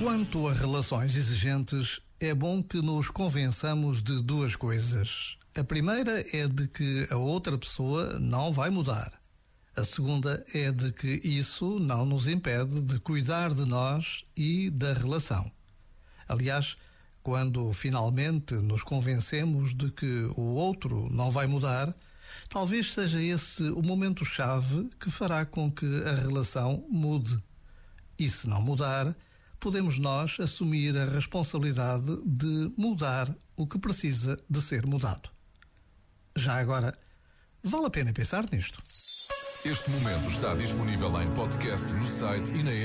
Quanto a relações exigentes, é bom que nos convençamos de duas coisas. A primeira é de que a outra pessoa não vai mudar. A segunda é de que isso não nos impede de cuidar de nós e da relação. Aliás, quando finalmente nos convencemos de que o outro não vai mudar, talvez seja esse o momento-chave que fará com que a relação mude. E se não mudar, podemos nós assumir a responsabilidade de mudar o que precisa de ser mudado. Já agora, vale a pena pensar nisto. Este momento está disponível em podcast no site e na.